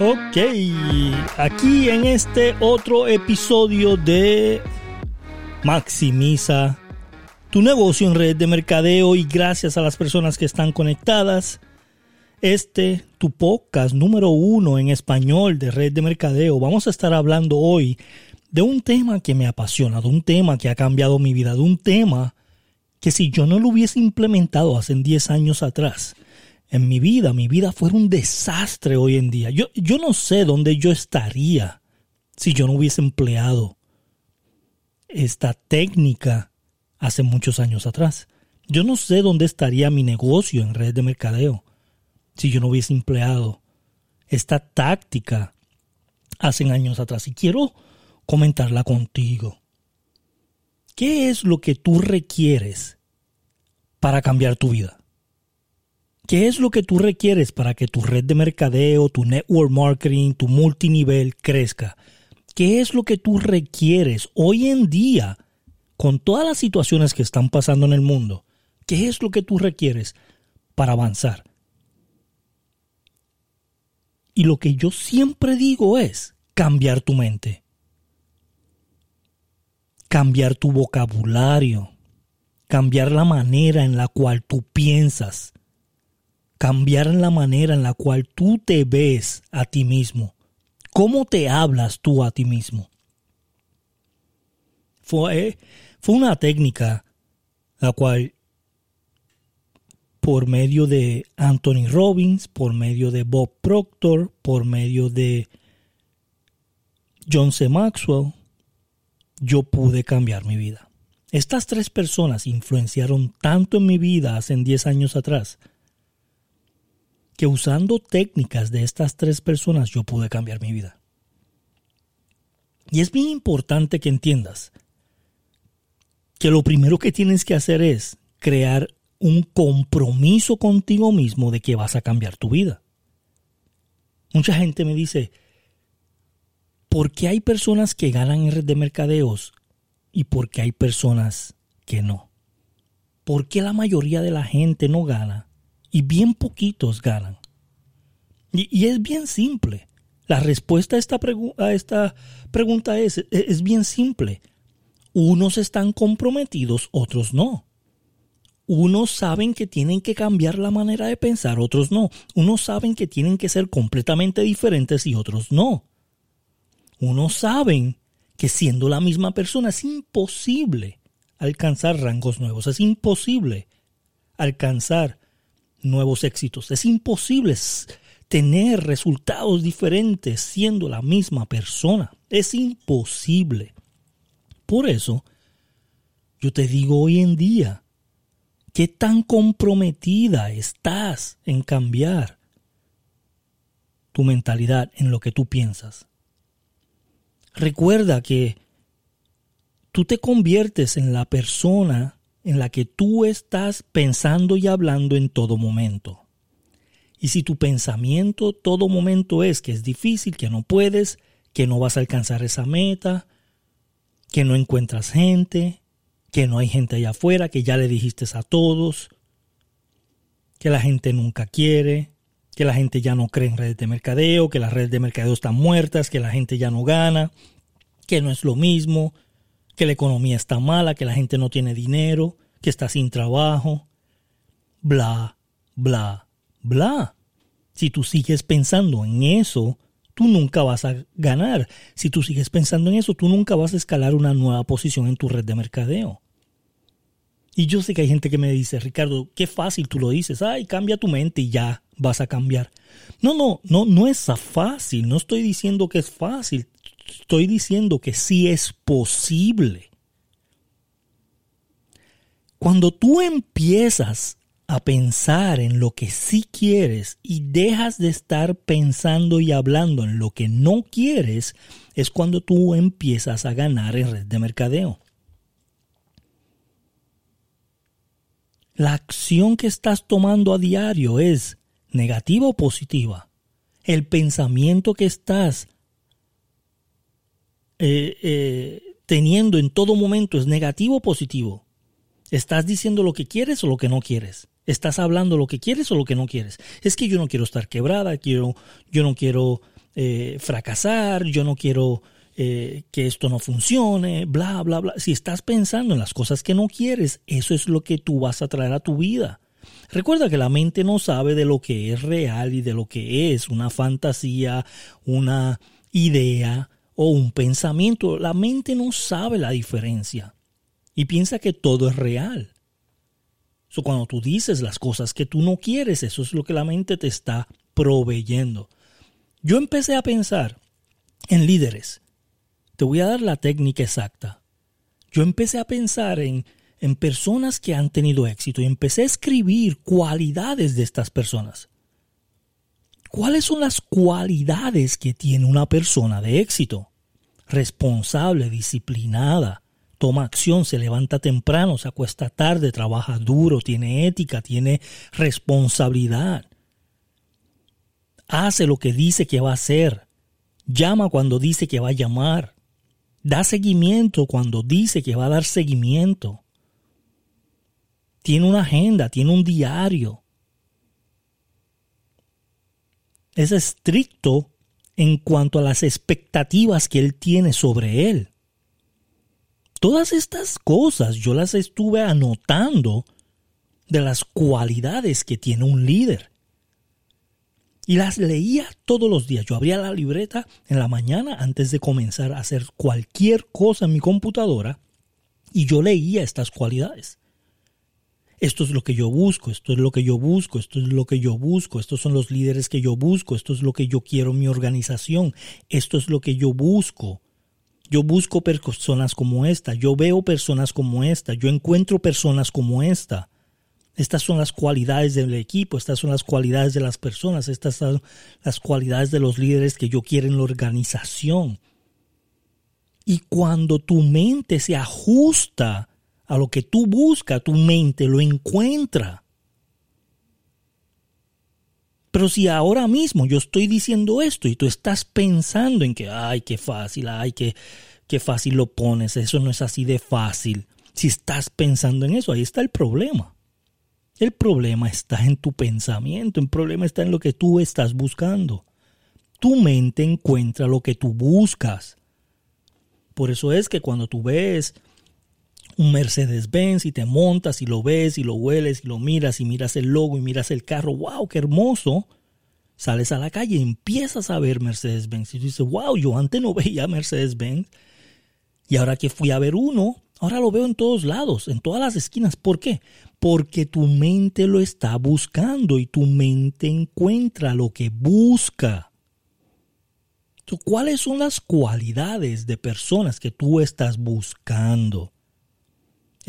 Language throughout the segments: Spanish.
Ok, aquí en este otro episodio de Maximiza tu negocio en red de mercadeo y gracias a las personas que están conectadas. Este, tu podcast número uno en español de red de mercadeo. Vamos a estar hablando hoy de un tema que me apasiona, de un tema que ha cambiado mi vida, de un tema que si yo no lo hubiese implementado hace 10 años atrás, en mi vida, mi vida fuera un desastre hoy en día. Yo, yo no sé dónde yo estaría si yo no hubiese empleado esta técnica hace muchos años atrás. Yo no sé dónde estaría mi negocio en red de mercadeo si yo no hubiese empleado esta táctica hace años atrás. Y quiero comentarla contigo. ¿Qué es lo que tú requieres para cambiar tu vida? ¿Qué es lo que tú requieres para que tu red de mercadeo, tu network marketing, tu multinivel crezca? ¿Qué es lo que tú requieres hoy en día con todas las situaciones que están pasando en el mundo? ¿Qué es lo que tú requieres para avanzar? Y lo que yo siempre digo es cambiar tu mente, cambiar tu vocabulario, cambiar la manera en la cual tú piensas, cambiar la manera en la cual tú te ves a ti mismo. ¿Cómo te hablas tú a ti mismo? Fue, fue una técnica la cual por medio de Anthony Robbins, por medio de Bob Proctor, por medio de John C. Maxwell, yo pude cambiar mi vida. Estas tres personas influenciaron tanto en mi vida hace 10 años atrás que usando técnicas de estas tres personas yo pude cambiar mi vida. Y es bien importante que entiendas que lo primero que tienes que hacer es crear un compromiso contigo mismo de que vas a cambiar tu vida. Mucha gente me dice, ¿por qué hay personas que ganan en red de mercadeos y por qué hay personas que no? ¿Por qué la mayoría de la gente no gana y bien poquitos ganan. Y, es bien simple. La respuesta a esta, a esta pregunta es, es bien simple. Unos están comprometidos, otros no. Unos saben que tienen que cambiar la manera de pensar, otros no. Unos saben que tienen que ser completamente diferentes y otros no. Unos saben que siendo la misma persona es imposible alcanzar rangos nuevos, es imposible alcanzar nuevos éxitos. Es imposible tener resultados diferentes siendo la misma persona. Es imposible. Por eso, yo te digo hoy en día, ¿qué tan comprometida estás en cambiar tu mentalidad en lo que tú piensas? Recuerda que tú te conviertes en la persona en la que tú estás pensando y hablando en todo momento. Y si tu pensamiento todo momento es que es difícil, que no puedes, que no vas a alcanzar esa meta, que no encuentras gente, que no hay gente allá afuera, que ya le dijiste a todos, que la gente nunca quiere, que la gente ya no cree en redes de mercadeo, que las redes de mercadeo están muertas, que la gente ya no gana, que no es lo mismo, que la economía está mala, que la gente no tiene dinero, que está sin trabajo, bla, bla, bla. Si tú sigues pensando en eso, tú nunca vas a ganar. Si tú sigues pensando en eso, tú nunca vas a escalar una nueva posición en tu red de mercadeo. Y yo sé que hay gente que me dice, Ricardo, qué fácil tú lo dices, ay, cambia tu mente y ya vas a cambiar. No, no, no, no es fácil, no estoy diciendo que es fácil, estoy diciendo que sí es posible. Cuando tú empiezas a pensar en lo que sí quieres y dejas de estar pensando y hablando en lo que no quieres, es cuando tú empiezas a ganar en red de mercadeo. La acción que estás tomando a diario es negativa o positiva. El pensamiento que estás eh, eh, teniendo en todo momento es negativo o positivo. ¿Estás diciendo lo que quieres o lo que no quieres? ¿Estás hablando lo que quieres o lo que no quieres? Es que yo no quiero estar quebrada, quiero, yo no quiero eh, fracasar, yo no quiero que esto no funcione, bla, bla, bla. Si estás pensando en las cosas que no quieres, eso es lo que tú vas a traer a tu vida. Recuerda que la mente no sabe de lo que es real y de lo que es una fantasía, una idea o un pensamiento. La mente no sabe la diferencia y piensa que todo es real. Cuando tú dices las cosas que tú no quieres, eso es lo que la mente te está proveyendo. Yo empecé a pensar en líderes. Te voy a dar la técnica exacta. Yo empecé a pensar en en personas que han tenido éxito y empecé a escribir cualidades de estas personas. ¿Cuáles son las cualidades que tiene una persona de éxito? Responsable, disciplinada, toma acción, se levanta temprano, se acuesta tarde, trabaja duro, tiene ética, tiene responsabilidad. Hace lo que dice que va a hacer. Llama cuando dice que va a llamar. Da seguimiento cuando dice que va a dar seguimiento tiene una agenda, tiene un diario. Es estricto en cuanto a las expectativas que él tiene sobre él. Todas estas cosas yo las estuve anotando de las cualidades que tiene un líder. Y las leía todos los días. Yo abría la libreta en la mañana antes de comenzar a hacer cualquier cosa en mi computadora y yo leía estas cualidades esto es lo que yo busco, esto es lo que yo busco, esto es lo que yo busco, estos son los líderes que yo busco, esto es lo que yo quiero en mi organización, esto es lo que yo busco. Yo busco personas como esta, yo veo personas como esta, yo encuentro personas como esta. Estas son las cualidades del equipo, estas son las cualidades de las personas, estas son las cualidades de los líderes que yo quiero en la organización. Y cuando tu mente se ajusta a lo que tú buscas, tu mente lo encuentra. Pero si ahora mismo yo estoy diciendo esto y tú estás pensando en que, ay, qué fácil, ay, qué, qué fácil lo pones, eso no es así de fácil. Si estás pensando en eso, ahí está el problema. El problema está en tu pensamiento, el problema está en lo que tú estás buscando. Tu mente encuentra lo que tú buscas. Por eso es que cuando tú ves un Mercedes-Benz y te montas y lo ves y lo hueles y lo miras y miras el logo y miras el carro, wow, qué hermoso. Sales a la calle y empiezas a ver Mercedes-Benz y tú dices, wow, yo antes no veía Mercedes-Benz y ahora que fui a ver uno, ahora lo veo en todos lados, en todas las esquinas. ¿Por qué? Porque tu mente lo está buscando y tu mente encuentra lo que busca. ¿Cuáles son las cualidades de personas que tú estás buscando?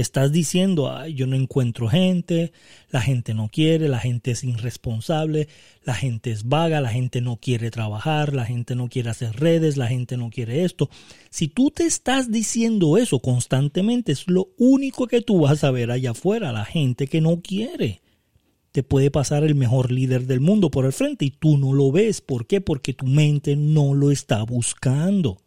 Estás diciendo, Ay, yo no encuentro gente, la gente no quiere, la gente es irresponsable, la gente es vaga, la gente no quiere trabajar, la gente no quiere hacer redes, la gente no quiere esto. Si tú te estás diciendo eso constantemente, es lo único que tú vas a ver allá afuera, la gente que no quiere. Te puede pasar el mejor líder del mundo por el frente y tú no lo ves. ¿Por qué? Porque tu mente no lo está buscando.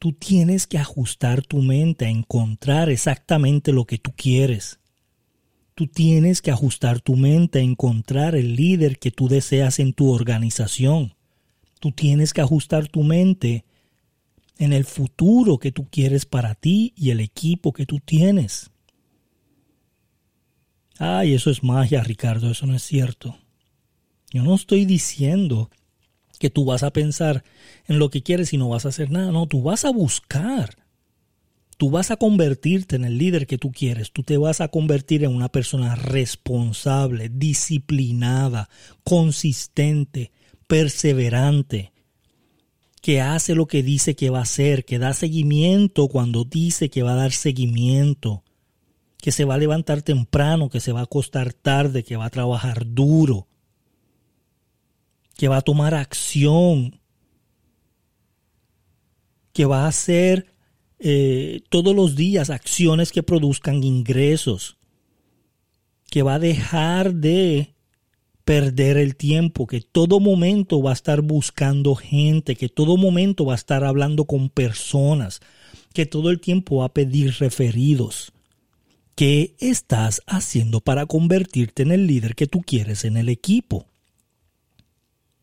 Tú tienes que ajustar tu mente a encontrar exactamente lo que tú quieres. Tú tienes que ajustar tu mente a encontrar el líder que tú deseas en tu organización. Tú tienes que ajustar tu mente en el futuro que tú quieres para ti y el equipo que tú tienes. Ay, eso es magia, Ricardo, eso no es cierto. Yo no estoy diciendo que tú vas a pensar en lo que quieres y no vas a hacer nada. No, tú vas a buscar. Tú vas a convertirte en el líder que tú quieres. Tú te vas a convertir en una persona responsable, disciplinada, consistente, perseverante, que hace lo que dice que va a hacer, que da seguimiento cuando dice que va a dar seguimiento, que se va a levantar temprano, que se va a acostar tarde, que va a trabajar duro, que va a tomar acción, que va a hacer eh, todos los días acciones que produzcan ingresos, que va a dejar de perder el tiempo, que todo momento va a estar buscando gente, que todo momento va a estar hablando con personas, que todo el tiempo va a pedir referidos. ¿Qué estás haciendo para convertirte en el líder que tú quieres en el equipo?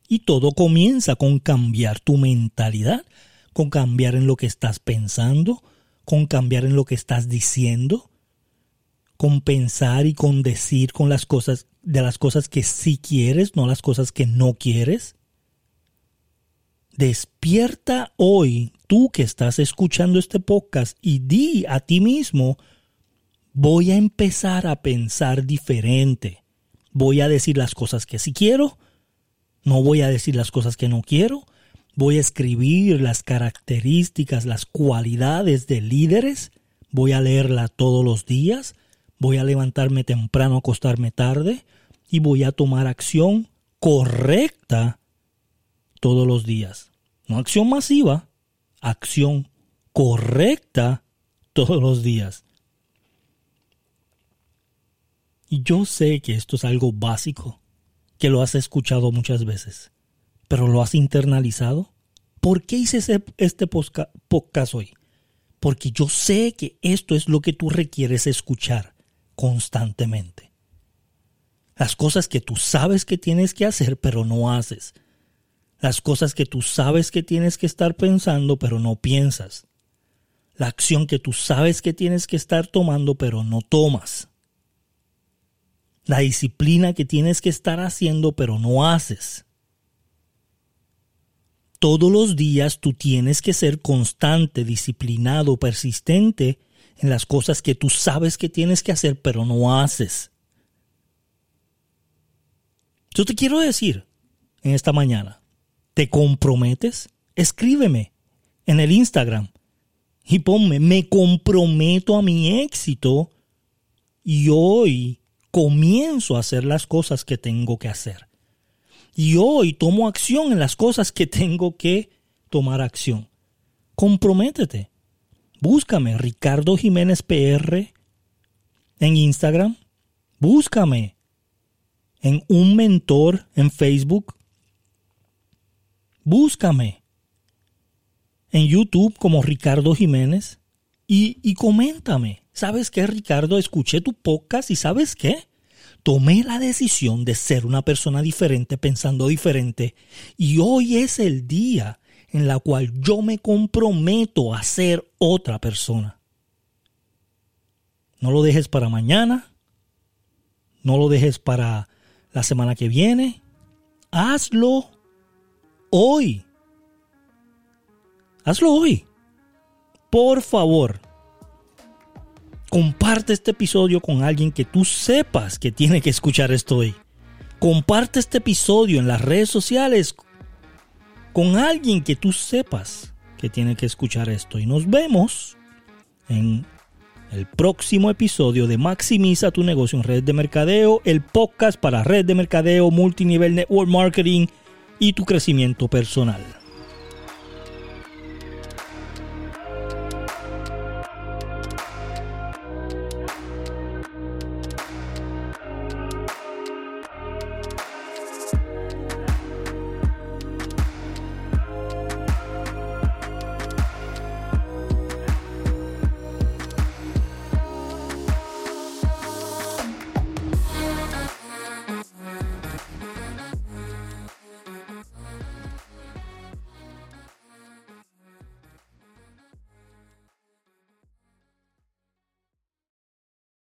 Y todo comienza con cambiar tu mentalidad, con cambiar en lo que estás pensando, con cambiar en lo que estás diciendo, con pensar y con decir con las cosas de las cosas que sí quieres, no las cosas que no quieres. Despierta hoy, tú que estás escuchando este podcast, y di a ti mismo, voy a empezar a pensar diferente. Voy a decir las cosas que sí quiero, no voy a decir las cosas que no quiero, voy a escribir las características, las cualidades de líderes, voy a leerla todos los días, voy a levantarme temprano, acostarme tarde y voy a tomar acción correcta todos los días. No acción masiva, acción correcta todos los días. Y yo sé que esto es algo básico, que lo has escuchado muchas veces, pero lo has internalizado. ¿Por qué hice este podcast hoy? Porque yo sé que esto es lo que tú requieres escuchar constantemente. Las cosas que tú sabes que tienes que hacer pero no haces. Las cosas que tú sabes que tienes que estar pensando pero no piensas. La acción que tú sabes que tienes que estar tomando pero no tomas. La disciplina que tienes que estar haciendo pero no haces. Todos los días tú tienes que ser constante, disciplinado, persistente en las cosas que tú sabes que tienes que hacer, pero no haces. Yo te quiero decir en esta mañana, ¿te comprometes? Escríbeme en el Instagram y ponme, me comprometo a mi éxito y hoy comienzo a hacer las cosas que tengo que hacer. Y hoy tomo acción en las cosas que tengo que tomar acción. Comprométete. Búscame Ricardo Jiménez PR en Instagram. Búscame en un mentor en Facebook. Búscame en YouTube como Ricardo Jiménez y, coméntame. ¿Sabes qué, Ricardo? Escuché tu podcast y ¿sabes qué? Tomé la decisión de ser una persona diferente, pensando diferente, y hoy es el día en la cual yo me comprometo a ser otra persona. No lo dejes para mañana, no lo dejes para la semana que viene, hazlo hoy. Hazlo hoy. Por favor, comparte este episodio con alguien que tú sepas que tiene que escuchar esto hoy. Comparte este episodio en las redes sociales con alguien que tú sepas que tiene que escuchar esto. Y nos vemos en el próximo episodio de Maximiza tu negocio en red de mercadeo, el podcast para red de mercadeo, multinivel network marketing y tu crecimiento personal.